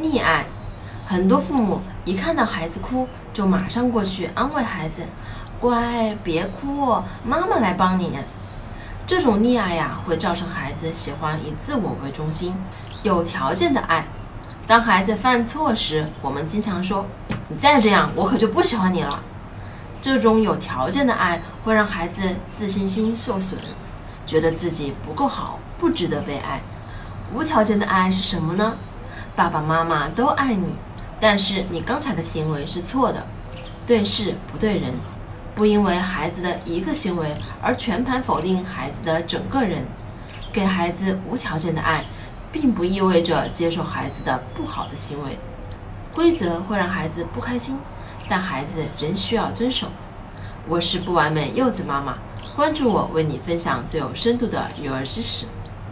溺爱。很多父母一看到孩子哭，就马上过去安慰孩子：“乖，别哭，妈妈来帮你。”这种溺爱呀，会造成孩子喜欢以自我为中心。有条件的爱，当孩子犯错时，我们经常说：“你再这样，我可就不喜欢你了。”这种有条件的爱会让孩子自信心受损，觉得自己不够好，不值得被爱。无条件的爱是什么呢？爸爸妈妈都爱你。但是你刚才的行为是错的，对事不对人，不因为孩子的一个行为而全盘否定孩子的整个人。给孩子无条件的爱，并不意味着接受孩子的不好的行为。规则会让孩子不开心，但孩子仍需要遵守。我是不完美柚子妈妈，关注我，为你分享最有深度的育儿知识。